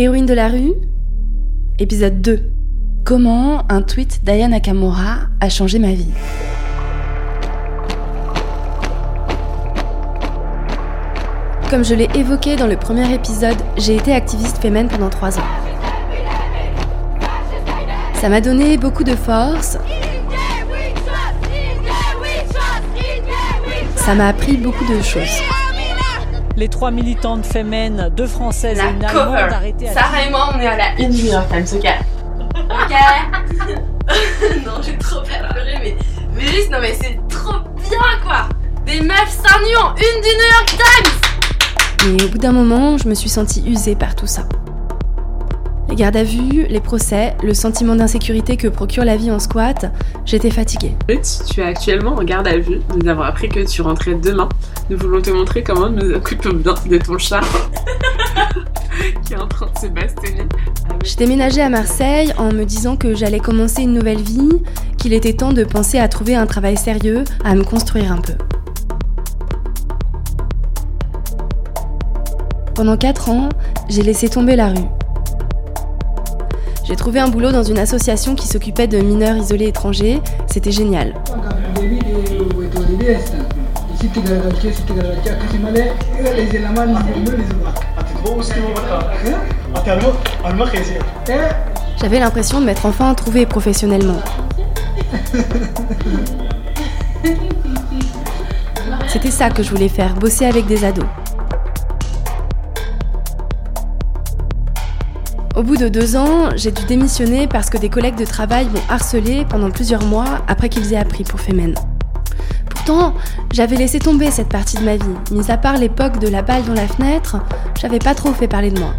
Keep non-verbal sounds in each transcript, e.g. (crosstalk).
Héroïne de la rue Épisode 2. Comment un tweet d'Aya Nakamura a changé ma vie Comme je l'ai évoqué dans le premier épisode, j'ai été activiste féminine pendant 3 ans. Ça m'a donné beaucoup de force. Ça m'a appris beaucoup de choses. Les trois militantes féminines, deux françaises et une allemande arrêtées à Sarah et moi, on est à la une du New York Times, ok. (laughs) Ok. (laughs) Non, j'ai trop peur de pleurer, mais, mais juste, non mais c'est trop bien quoi. Des meufs seins nus en une du New York Times. Mais au bout d'un moment, je me suis sentie usée par tout ça. Les gardes à vue, les procès, le sentiment d'insécurité que procure la vie en squat, j'étais fatiguée. Ruth, tu es actuellement en garde à vue. Nous avons appris que tu rentrais demain. Nous voulons te montrer comment nous occupons bien de ton chat (laughs) qui est en train de se bastonner. J'ai déménagé à Marseille en me disant que j'allais commencer une nouvelle vie, qu'il était temps de penser à trouver un travail sérieux, à me construire un peu. Pendant 4 ans, j'ai laissé tomber la rue. J'ai trouvé un boulot dans une association qui s'occupait de mineurs isolés étrangers. C'était génial. J'avais l'impression de m'être enfin trouvée professionnellement. C'était ça que je voulais faire, bosser avec des ados. Au bout de deux ans, j'ai dû démissionner parce que des collègues de travail m'ont harcelé pendant plusieurs mois après qu'ils aient appris pour Femen. Pourtant, j'avais laissé tomber cette partie de ma vie. Mis à part l'époque de la balle dans la fenêtre, j'avais pas trop fait parler de moi.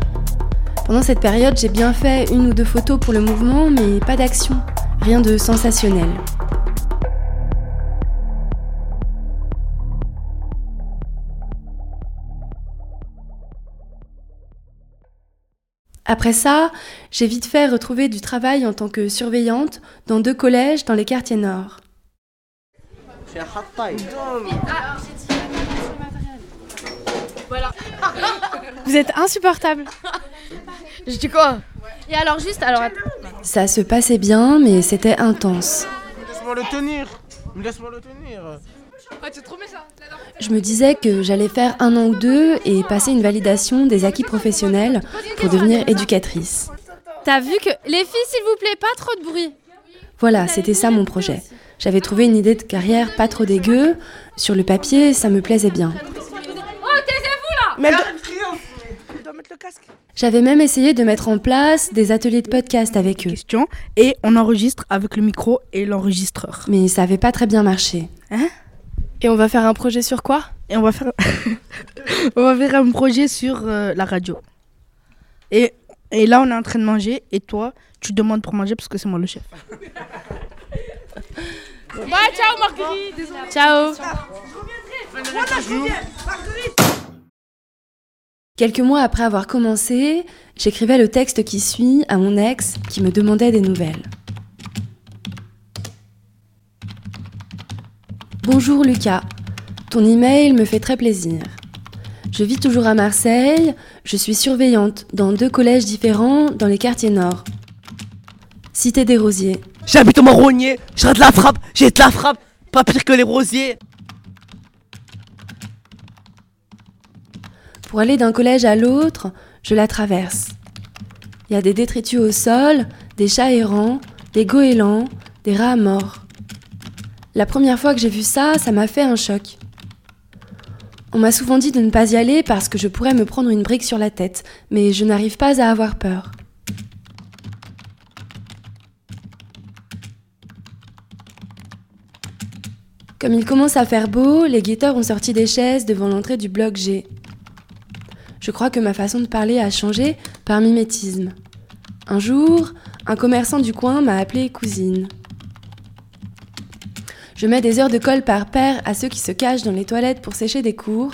Pendant cette période, j'ai bien fait une ou deux photos pour le mouvement, mais pas d'action. Rien de sensationnel. Après ça, j'ai vite fait retrouver du travail en tant que surveillante dans deux collèges dans les quartiers nord. Vous êtes insupportable. Je dis quoi? Et alors juste, alors attends. Ça se passait bien, mais c'était intense. Laisse-moi le tenir. Laisse-moi le tenir. Je me disais que j'allais faire un an ou deux et passer une validation des acquis professionnels pour devenir éducatrice. T'as vu que les filles, s'il vous plaît, pas trop de bruit. Voilà, c'était ça mon projet. J'avais trouvé une idée de carrière pas trop dégueu. Sur le papier, ça me plaisait bien. Oh, J'avais même essayé de mettre en place des ateliers de podcast avec eux. question et on enregistre avec le micro et l'enregistreur. Mais ça avait pas très bien marché. Et on va faire un projet sur quoi? Et on va faire (laughs) on va faire un projet sur euh, la radio. Et, et là on est en train de manger et toi tu demandes pour manger parce que c'est moi le chef. Bah, ciao Marguerite. Ciao. Quelques mois après avoir commencé, j'écrivais le texte qui suit à mon ex qui me demandait des nouvelles. Bonjour Lucas, ton email me fait très plaisir. Je vis toujours à Marseille, je suis surveillante dans deux collèges différents dans les quartiers nord. Cité des Rosiers. J'habite au marronnier, je rate la frappe, j'ai de la frappe, pas pire que les rosiers. Pour aller d'un collège à l'autre, je la traverse. Il y a des détritus au sol, des chats errants, des goélands, des rats morts. La première fois que j'ai vu ça, ça m'a fait un choc. On m'a souvent dit de ne pas y aller parce que je pourrais me prendre une brique sur la tête, mais je n'arrive pas à avoir peur. Comme il commence à faire beau, les guetteurs ont sorti des chaises devant l'entrée du bloc G. Je crois que ma façon de parler a changé par mimétisme. Un jour, un commerçant du coin m'a appelée cousine. Je mets des heures de colle par paire à ceux qui se cachent dans les toilettes pour sécher des cours.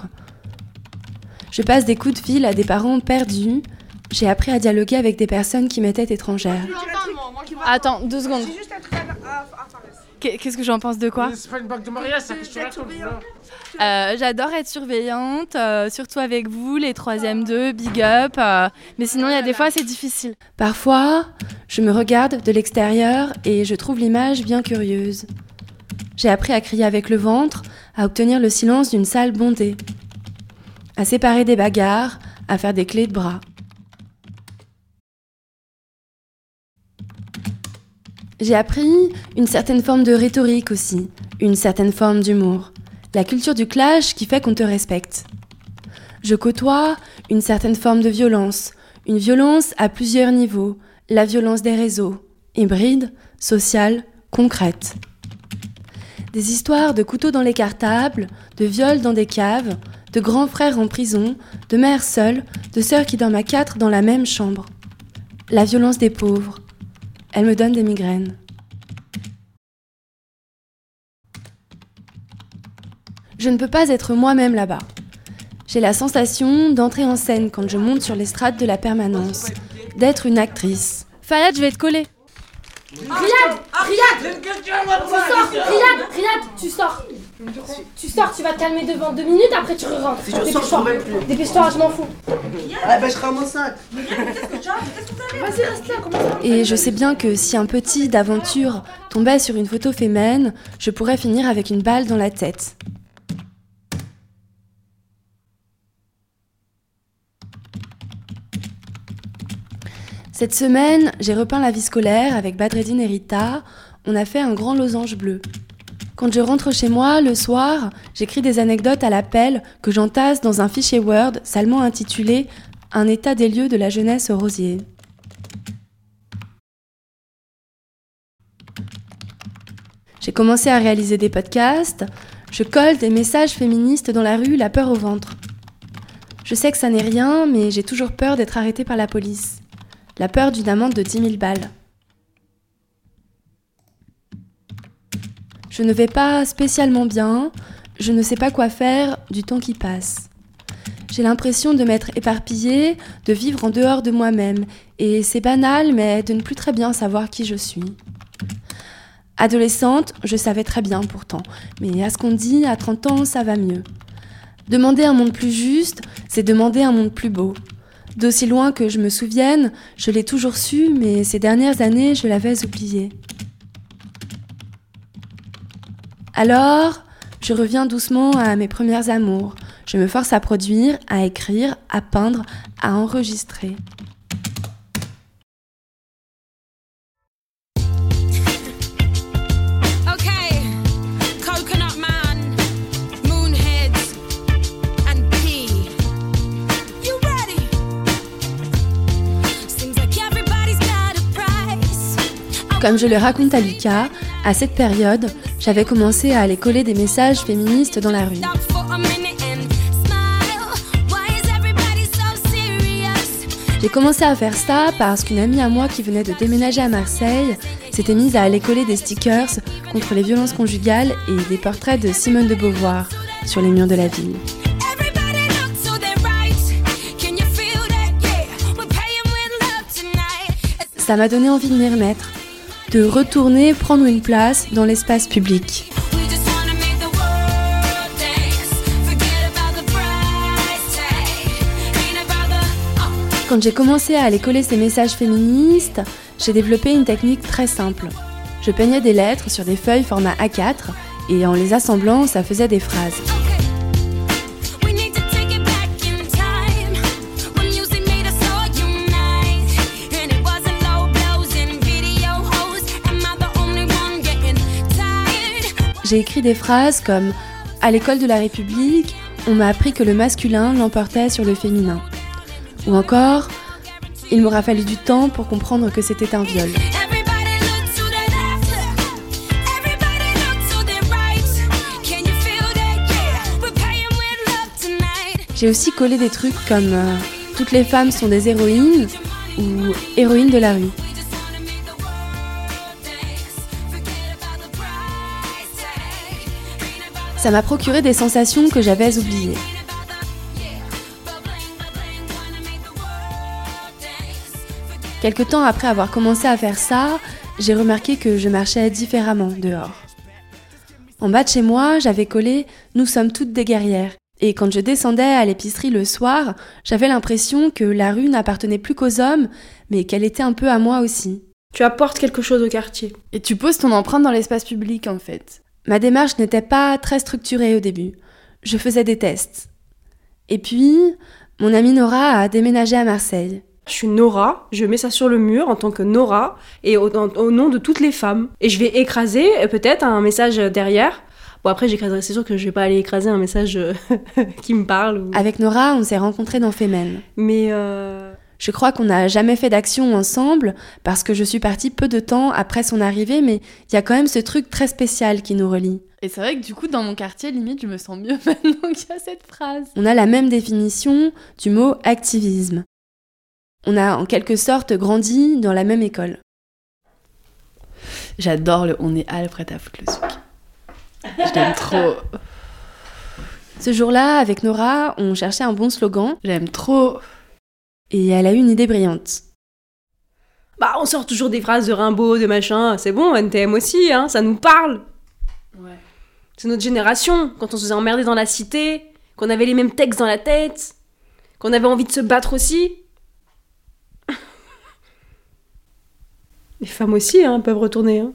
Je passe des coups de fil à des parents perdus. J'ai appris à dialoguer avec des personnes qui m'étaient étrangères. Attends, deux secondes. Qu'est- Qu'est-ce que j'en pense de quoi? C'est pas une bague de mariage, ça que tu racontes. là. Euh, J'adore être surveillante, euh, surtout avec vous, les troisième 2, big up. euh, mais sinon, il y a des fois, c'est difficile. Parfois, je me regarde de l'extérieur et je trouve l'image bien curieuse. J'ai appris à crier avec le ventre, à obtenir le silence d'une salle bondée, à séparer des bagarres, à faire des clés de bras. J'ai appris une certaine forme de rhétorique aussi, une certaine forme d'humour, la culture du clash qui fait qu'on te respecte. Je côtoie une certaine forme de violence, une violence à plusieurs niveaux, la violence des réseaux, hybride, sociale, concrète. Des histoires de couteaux dans les cartables, de viols dans des caves, de grands frères en prison, de mères seules, de sœurs qui dorment à quatre dans la même chambre. La violence des pauvres, elle me donne des migraines. Je ne peux pas être moi-même là-bas. J'ai la sensation d'entrer en scène quand je monte sur l'estrade de la permanence, d'être une actrice. Fayad, je vais te coller. Riyad Riyad Tu sors Riyad Riyad Tu sors Tu sors, tu vas te calmer devant deux minutes, après tu rentres. Si je sors, je plus. Dépêche-toi, je m'en fous. Ah bah je sac. Vas-y, reste là, Et je sais bien que si un petit d'aventure tombait sur une photo féminine, je pourrais finir avec une balle dans la tête. Cette semaine, j'ai repeint la vie scolaire avec Badreddin et Rita. On a fait un grand losange bleu. Quand je rentre chez moi, le soir, j'écris des anecdotes à l'appel que j'entasse dans un fichier Word salement intitulé Un état des lieux de la jeunesse au rosier. J'ai commencé à réaliser des podcasts, je colle des messages féministes dans la rue, la peur au ventre. Je sais que ça n'est rien, mais j'ai toujours peur d'être arrêtée par la police. La peur d'une amende de 10 000 balles. Je ne vais pas spécialement bien, je ne sais pas quoi faire du temps qui passe. J'ai l'impression de m'être éparpillée, de vivre en dehors de moi-même, et c'est banal, mais de ne plus très bien savoir qui je suis. Adolescente, je savais très bien pourtant, mais à ce qu'on dit, à 30 ans, ça va mieux. Demander un monde plus juste, c'est demander un monde plus beau. D'aussi loin que je me souvienne, je l'ai toujours su, mais ces dernières années, je l'avais oublié. Alors, je reviens doucement à mes premières amours. Je me force à produire, à écrire, à peindre, à enregistrer. Comme je le raconte à Lucas, à cette période, j'avais commencé à aller coller des messages féministes dans la rue. J'ai commencé à faire ça parce qu'une amie à moi qui venait de déménager à Marseille s'était mise à aller coller des stickers contre les violences conjugales et des portraits de Simone de Beauvoir sur les murs de la ville. Ça m'a donné envie de m'y remettre, de retourner prendre une place dans l'espace public. Quand j'ai commencé à aller coller ces messages féministes, j'ai développé une technique très simple. Je peignais des lettres sur des feuilles format A4 et en les assemblant, ça faisait des phrases. J'ai écrit des phrases comme À l'école de la République, on m'a appris que le masculin l'emportait sur le féminin. Ou encore Il m'aura fallu du temps pour comprendre que c'était un viol. J'ai aussi collé des trucs comme euh, Toutes les femmes sont des héroïnes ou Héroïnes de la rue. Ça m'a procuré des sensations que j'avais oubliées. Quelque temps après avoir commencé à faire ça, j'ai remarqué que je marchais différemment dehors. En bas de chez moi, j'avais collé Nous sommes toutes des guerrières. Et quand je descendais à l'épicerie le soir, j'avais l'impression que la rue n'appartenait plus qu'aux hommes, mais qu'elle était un peu à moi aussi. Tu apportes quelque chose au quartier. Et tu poses ton empreinte dans l'espace public en fait. Ma démarche n'était pas très structurée au début. Je faisais des tests. Et puis, mon amie Nora a déménagé à Marseille. Je suis Nora, je mets ça sur le mur en tant que Nora et au, nom de toutes les femmes. Et je vais écraser euh, peut-être un message derrière. Bon après j'écraserai, c'est sûr que je vais pas aller écraser un message euh, (laughs) qui me parle. ou- Avec Nora, on s'est rencontrés dans Femen. Mais euh, Je crois qu'on n'a jamais fait d'action ensemble parce que je suis partie peu de temps après son arrivée, mais il y a quand même ce truc très spécial qui nous relie. Et c'est vrai que du coup, dans mon quartier, limite, je me sens mieux (laughs) maintenant qu'il y a cette phrase. On a la même définition du mot activisme. On a en quelque sorte grandi dans la même école. J'adore le On est à prêt à foutre le souk. Je l'aime trop. Ce jour-là, avec Nora, on cherchait un bon slogan J'aime trop. Et elle a eu une idée brillante. bah on sort toujours des phrases de Rimbaud, de machin. C'est bon, NTM aussi, hein, ça nous parle. Ouais. C'est notre génération, quand on se faisait emmerder dans la cité, qu'on avait les mêmes textes dans la tête, qu'on avait envie de se battre aussi. (laughs) Les femmes aussi hein, peuvent retourner hein,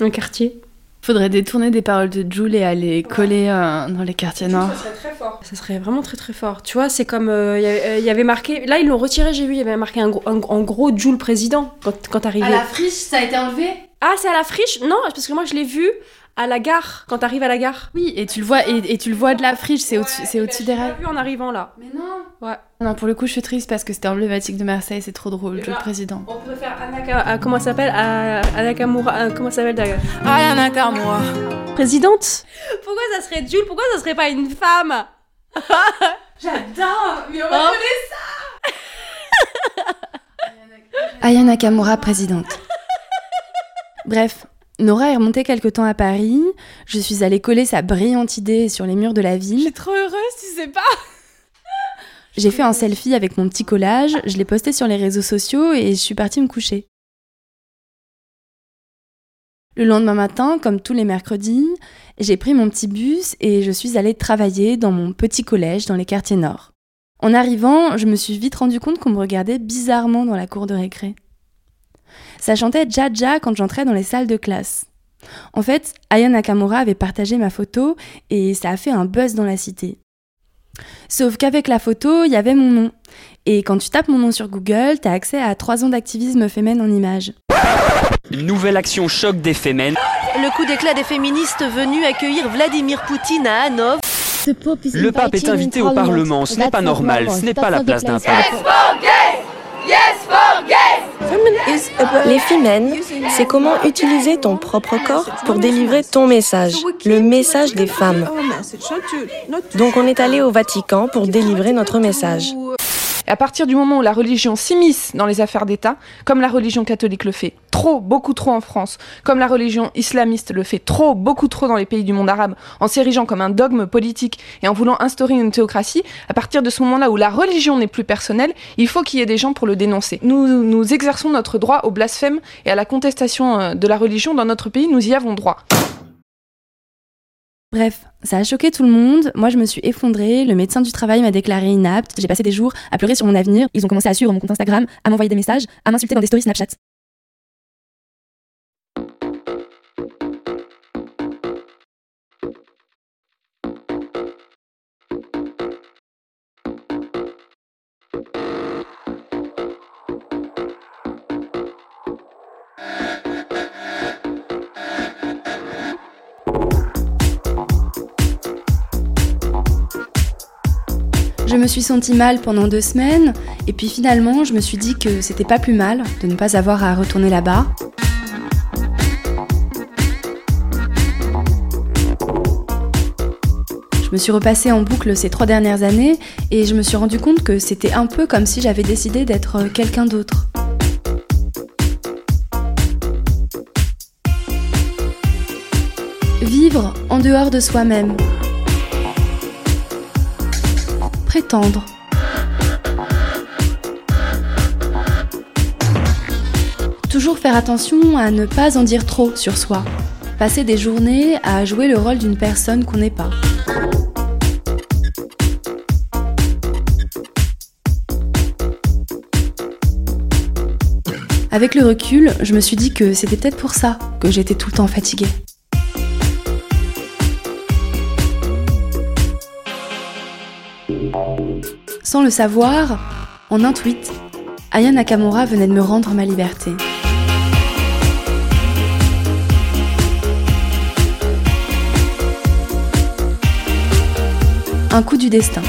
un quartier. Faudrait détourner des paroles de Jules et aller coller euh, dans les quartiers nord. serait très fort. Ça serait vraiment très très fort. Tu vois, c'est comme euh, il y avait- euh, il y avait marqué. Là, ils l'ont retiré, j'ai vu, il y avait marqué un en gros Jules président quand, quand t'arrivais. friche, ça a été enlevé? Ah, c'est à la friche? Non, parce que moi je l'ai vu à la gare, quand t'arrives à la gare. Oui, et tu le vois, et, et tu le vois de la friche, c'est au-dessus c'est au-dessus des J'ai rails. vu en arrivant là. Mais non Ouais. Non, pour le coup, je suis triste parce que c'était emblématique de Marseille, c'est trop drôle, Jules bah, président. On pourrait faire Anaka, ah, comment ça s'appelle Ah, Anakamura, ah, comment ça s'appelle d'ailleurs? Ayana Nakamura. Présidente? Pourquoi ça serait Jules? Pourquoi ça serait pas une femme? (laughs) J'adore Mais on va Hein? Aya Nakamura, présidente. Bref, Nora est remontée quelque temps à Paris. Je suis allée coller sa brillante idée sur les murs de la Je ville. suis trop heureuse, tu sais pas (laughs) J'ai fait un selfie avec mon petit collage, je l'ai posté sur les réseaux sociaux et je suis partie me coucher. Le lendemain matin, comme tous les mercredis, j'ai pris mon petit bus et je suis allée travailler dans mon petit collège dans les quartiers nord. En arrivant, je me suis vite rendu compte qu'on me regardait bizarrement dans la cour de récré. Ça chantait Jaja quand j'entrais dans les salles de classe. En fait, Aya Nakamura avait partagé ma photo et ça a fait un buzz dans la cité. Sauf qu'avec la photo, il y avait mon nom. Et quand tu tapes mon nom sur Google, t'as accès à 3 ans d'activisme féminin en images. Une nouvelle action choc des Femen. Le coup d'éclat des féministes venus accueillir Vladimir Poutine à Hanovre. Le pape est invité au Parlement, ce n'est pas normal, ce n'est pas la place d'un pape. Femmes, c'est comment utiliser ton propre corps pour délivrer ton message, le message des femmes. Donc on est allé au Vatican pour délivrer notre message. Et à partir du moment où la religion s'immisce dans les affaires d'État, comme la religion catholique le fait trop, beaucoup trop en France, comme la religion islamiste le fait trop, beaucoup trop dans les pays du monde arabe, en s'érigeant comme un dogme politique et en voulant instaurer une théocratie, à partir de ce moment-là où la religion n'est plus personnelle, il faut qu'il y ait des gens pour le dénoncer. Nous, nous exerçons notre droit au blasphème et à la contestation euh, de la religion dans notre pays, nous y avons droit. Bref, ça a choqué tout le monde. Moi, je me suis effondrée. Le médecin du travail m'a déclaré inapte. J'ai passé des jours à pleurer sur mon avenir. Ils ont commencé à suivre mon compte Instagram, à m'envoyer des messages, à m'insulter dans des stories Snapchat. Je me suis sentie mal pendant deux semaines, et puis finalement, je me suis dit que c'était pas plus mal de ne pas avoir à retourner là-bas. Je me suis repassée en boucle ces trois dernières années, et je me suis rendu compte que c'était un peu comme si j'avais décidé d'être quelqu'un d'autre. Vivre en dehors de soi-même. Toujours faire attention à ne pas en dire trop sur soi. passer des journées à jouer le rôle d'une personne qu'on n'est pas. Avec le recul, je me suis dit que c'était peut-être pour ça que j'étais tout le temps fatiguée. Sans le savoir, en un tweet, Aya Nakamura venait de me rendre ma liberté. Un coup du destin.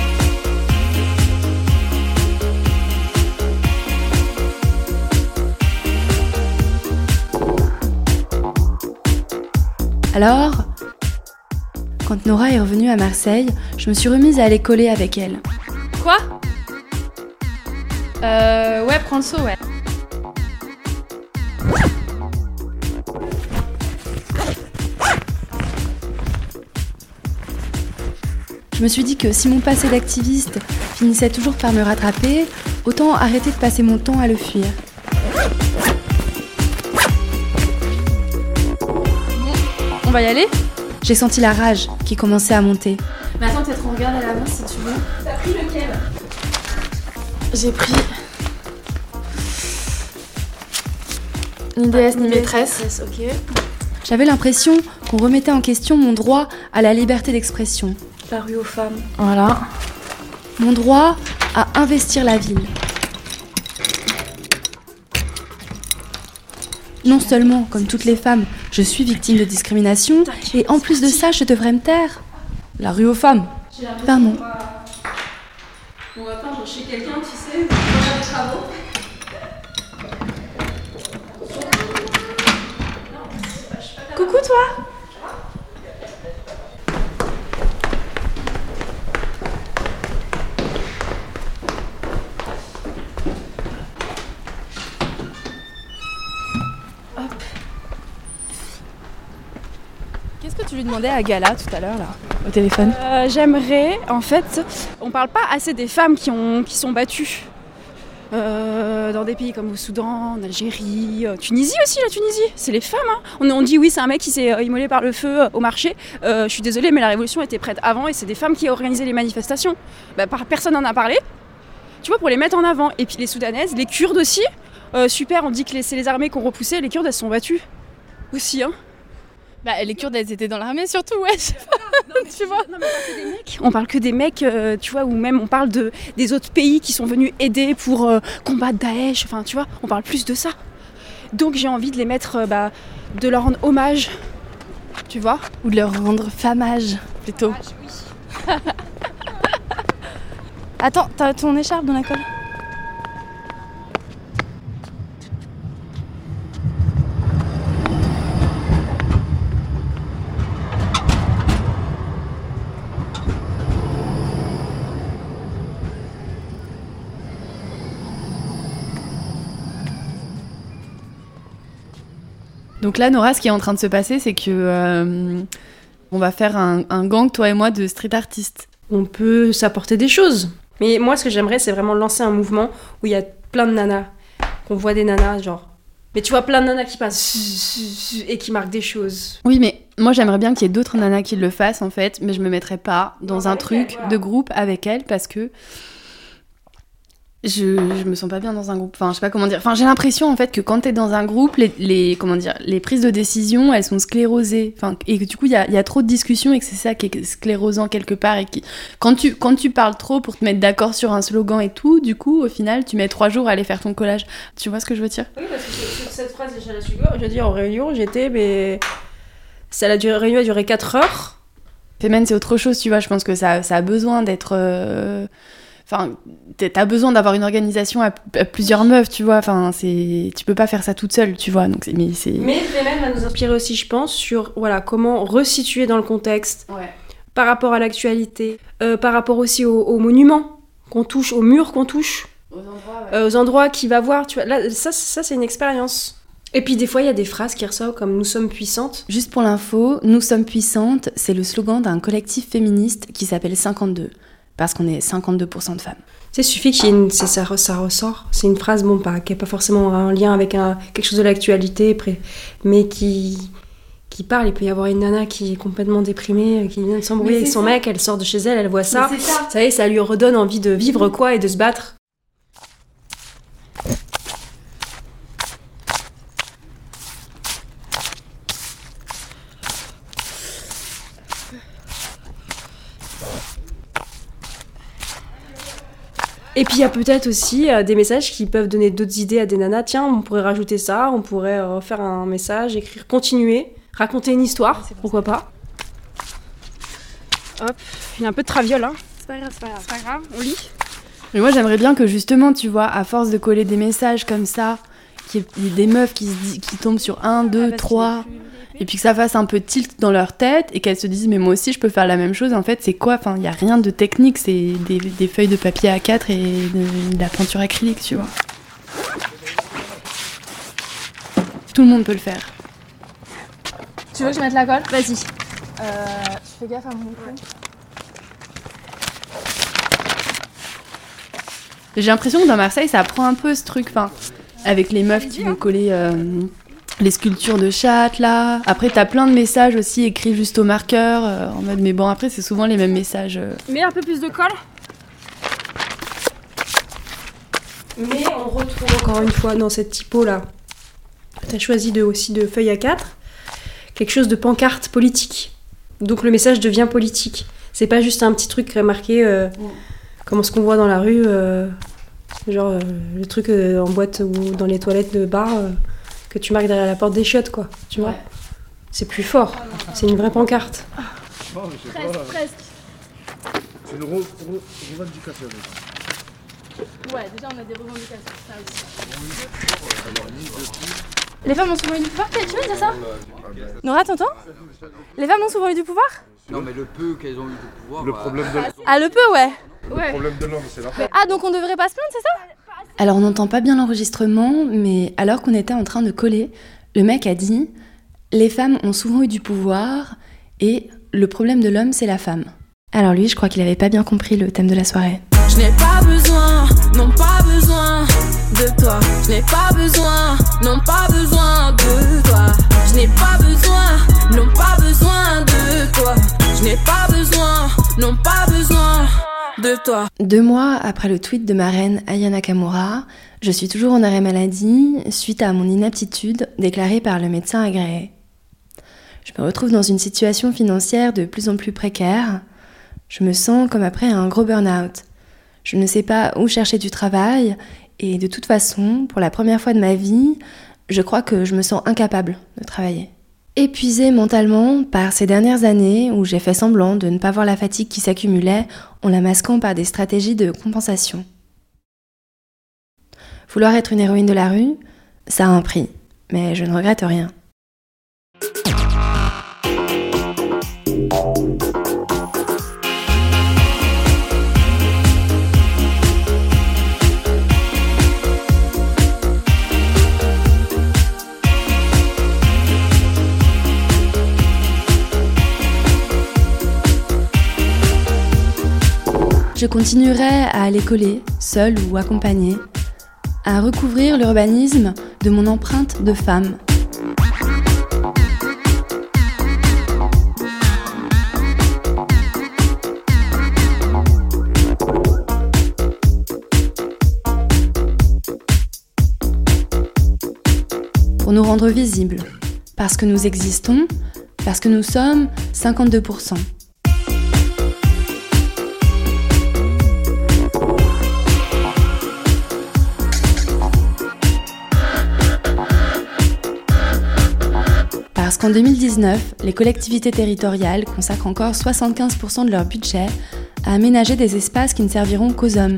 Alors, quand Nora est revenue à Marseille, je me suis remise à aller coller avec elle. Quoi Euh. Ouais, prendre saut, ouais. Je me suis dit que si mon passé d'activiste finissait toujours par me rattraper, autant arrêter de passer mon temps à le fuir. On va y aller? J'ai senti la rage qui commençait à monter. Mais attends, peut-être on regarde à l'avance si tu veux. T'as pris lequel? J'ai pris. Ni déesse ni maîtresse. ok. J'avais l'impression qu'on remettait en question mon droit à la liberté d'expression. La rue aux femmes. Voilà. Mon droit à investir la ville. Non seulement, comme toutes les femmes, je suis victime de discrimination, et en plus de ça, je devrais me taire. La rue aux femmes. Pardon. On va pas chez quelqu'un, tu sais, pour faire des travaux. Coucou toi demandais à Gala tout à l'heure là au téléphone Euh, J'aimerais, en fait, on parle pas assez des femmes qui, ont, qui sont battues. Euh, dans des pays comme au Soudan, en Algérie, euh, Tunisie aussi, la Tunisie, c'est les femmes. hein. On, dit oui, c'est un mec qui s'est immolé par le feu au marché. Je suis désolée, mais la révolution était prête avant et c'est des femmes qui organisaient les manifestations. Bah, par- personne n'en a parlé, tu vois, pour les mettre en avant. Et puis les Soudanaises, les Kurdes aussi. Super, on dit que c'est les armées qui ont repoussé, les Kurdes elles se sont battues aussi. Hein. Bah les Kurdes elles étaient dans l'armée surtout, ouais. je sais pas. (laughs) tu vois On parle que des mecs, euh, tu vois, ou même on parle de, des autres pays qui sont venus aider pour euh, combattre Daesh, enfin tu vois, on parle plus de ça. Donc j'ai envie de les mettre, euh, bah, de leur rendre hommage, tu vois. Ou de leur rendre famage, plutôt. (laughs) Attends, t'as ton écharpe dans la colle? Donc là, Nora, ce qui est en train de se passer, c'est que euh, on va faire un, un gang, toi et moi, de street artistes. On peut s'apporter des choses. Mais moi, ce que j'aimerais, c'est vraiment lancer un mouvement où il y a plein de nanas. Qu'on voit des nanas, genre. Mais tu vois plein de nanas qui passent et qui marquent des choses. Oui, mais moi j'aimerais bien qu'il y ait d'autres nanas qui le fassent en fait, mais je me mettrais pas dans un truc de groupe avec elles parce que je, je me sens pas bien dans un groupe. Enfin, je sais pas comment dire. Enfin, j'ai l'impression en fait que quand t'es dans un groupe, les, les- comment dire, les prises de décision, elles sont sclérosées. Enfin, et que du coup, il y a, il y a trop de discussions et que c'est ça qui est sclérosant quelque part. Et qui, quand tu, quand tu parles trop pour te mettre d'accord sur un slogan et tout, du coup, au final, tu mets trois jours à aller faire ton collage. Tu vois ce que je veux dire? Oui, parce que sur cette phrase, je veux dire, en réunion, j'étais, mais. Ça, la réunion a duré 4 heures. Femen, c'est autre chose, tu vois. Je pense que ça, ça a besoin d'être. euh, Enfin, t'as besoin d'avoir une organisation à, à plusieurs meufs, tu vois. Enfin, c'est, tu peux pas faire ça toute seule, tu vois. Donc, c'est- mais c'est. Mais va nous inspirer aussi, je pense, sur voilà, comment resituer dans le contexte par rapport à l'actualité, euh, par rapport aussi aux, aux monuments qu'on touche, aux murs qu'on touche, euh, aux endroits qu'il va voir. Tu vois, là, ça, ça c'est une expérience. Et puis des fois, il y a des phrases qui ressortent comme Nous sommes puissantes. Juste pour l'info, Nous sommes puissantes, c'est le slogan d'un collectif féministe qui s'appelle 52, parce qu'on est 52% de femmes. Tu sais, il suffit qu'il y ait une. c'est- Ça, ça ressort. C'est une phrase, bon, pas, qui n'est pas forcément en lien avec un, quelque chose de l'actualité, mais qui, qui parle. Il peut y avoir une nana qui est complètement déprimée, qui vient de s'embrouiller avec c'est son ça. mec, elle sort de chez elle, elle voit ça. C'est ça. Ça y est, ça lui redonne envie de vivre quoi et de se battre. Et puis il y a peut-être aussi euh, des messages qui peuvent donner d'autres idées à des nanas. Tiens, on pourrait rajouter ça, on pourrait euh, faire un message, écrire, continuer, raconter une histoire, pourquoi pas. Hop, il y a un peu de traviole, hein. C'est pas grave, c'est pas grave. C'est pas grave, on lit. Mais moi, j'aimerais bien que justement, tu vois, à force de coller des messages comme ça, qu'il y ait des meufs qui, se disent- qui tombent sur un, deux, trois, et puis que ça fasse un peu tilt dans leur tête et qu'elles se disent, mais moi aussi, je peux faire la même chose. En fait, c'est quoi? Enfin, il n'y a rien de technique, c'est des, des feuilles de papier A4 et de, de la peinture acrylique, tu vois. Tout le monde peut le faire. Tu veux que je mette la colle? Vas-y. Euh, je fais gaffe à mon micro. J'ai l'impression que dans Marseille, ça prend un peu ce truc, enfin, avec les meufs qui vont coller euh, les sculptures de chatte, là. Après, t'as plein de messages aussi écrits juste au marqueur, euh, en mode, mais bon, après, c'est souvent les mêmes messages. euh. Mets un peu plus de colle. Mais on retrouve encore une fois dans cette typo-là, tu as choisi de, aussi de feuille A4, quelque chose de pancarte politique. Donc le message devient politique. C'est pas juste un petit truc marqué euh, comme ce qu'on voit dans la rue, euh, genre euh, le truc euh, en boîte ou dans les toilettes de bar euh, que tu marques derrière la porte des chiottes, quoi. Tu vois C'est plus fort. C'est une vraie pancarte. Presque, presque. C'est une re- re- revendication. Ouais, déjà on a des revendications, ça aussi. Les femmes ont souvent eu du pouvoir, tu veux dire ça? Nora, t'entends? Les femmes ont souvent eu du pouvoir? Non, mais le peu qu'elles ont eu de pouvoir. Le bah, problème de Ah, le peu, ouais. Le problème de l'homme, c'est la femme. Ah, donc on devrait pas se plaindre, c'est ça? Alors, on n'entend pas bien l'enregistrement, mais alors qu'on était en train de coller, le mec a dit Les femmes ont souvent eu du pouvoir et le problème de l'homme, c'est la femme. Alors, lui, je crois qu'il avait pas bien compris le thème de la soirée. Je n'ai pas besoin, non pas besoin de toi. Je pas besoin, non pas besoin de toi. Je pas besoin, non pas besoin de toi. Je pas besoin, non pas besoin de toi. Deux mois après le tweet de ma reine Aya Nakamura, je suis toujours en arrêt maladie suite à mon inaptitude déclarée par le médecin agréé. Je me retrouve dans une situation financière de plus en plus précaire. Je me sens comme après un gros burn-out. Je ne sais pas où chercher du travail et de toute façon, pour la première fois de ma vie, je crois que je me sens incapable de travailler. Épuisée mentalement par ces dernières années où j'ai fait semblant de ne pas voir la fatigue qui s'accumulait en la masquant par des stratégies de compensation. Vouloir être une héroïne de la rue, ça a un prix, mais je ne regrette rien. Je continuerai à aller coller, seule ou accompagnée, à recouvrir l'urbanisme de mon empreinte de femme. Pour nous rendre visibles, parce que nous existons, parce que nous sommes 52%. Parce qu'en 2019, les collectivités territoriales consacrent encore 75% de leur budget à aménager des espaces qui ne serviront qu'aux hommes.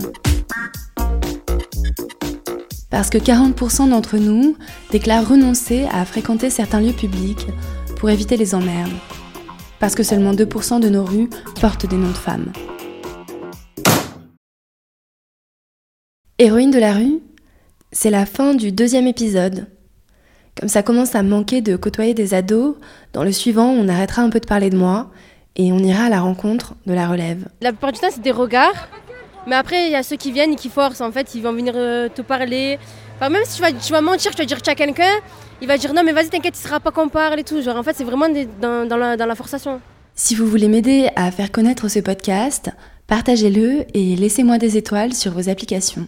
Parce que 40% d'entre nous déclarent renoncer à fréquenter certains lieux publics pour éviter les emmerdes. Parce que seulement 2% de nos rues portent des noms de femmes. Héroïne de la rue, c'est la fin du deuxième épisode. Comme ça commence à manquer de côtoyer des ados, dans le suivant, on arrêtera un peu de parler de moi et on ira à la rencontre de la relève. La plupart du temps, c'est des regards. Mais après, il y a ceux qui viennent et qui forcent. En fait, ils vont venir euh, te parler. Enfin, même si tu vas, tu vas mentir, tu vas dire tu as quelqu'un, il va dire non, mais vas-y, t'inquiète, il sera pas qu'on parle et tout. Genre, en fait, c'est vraiment des- dans, dans la, dans la forçation. Si vous voulez m'aider à faire connaître ce podcast, partagez-le et laissez-moi des étoiles sur vos applications.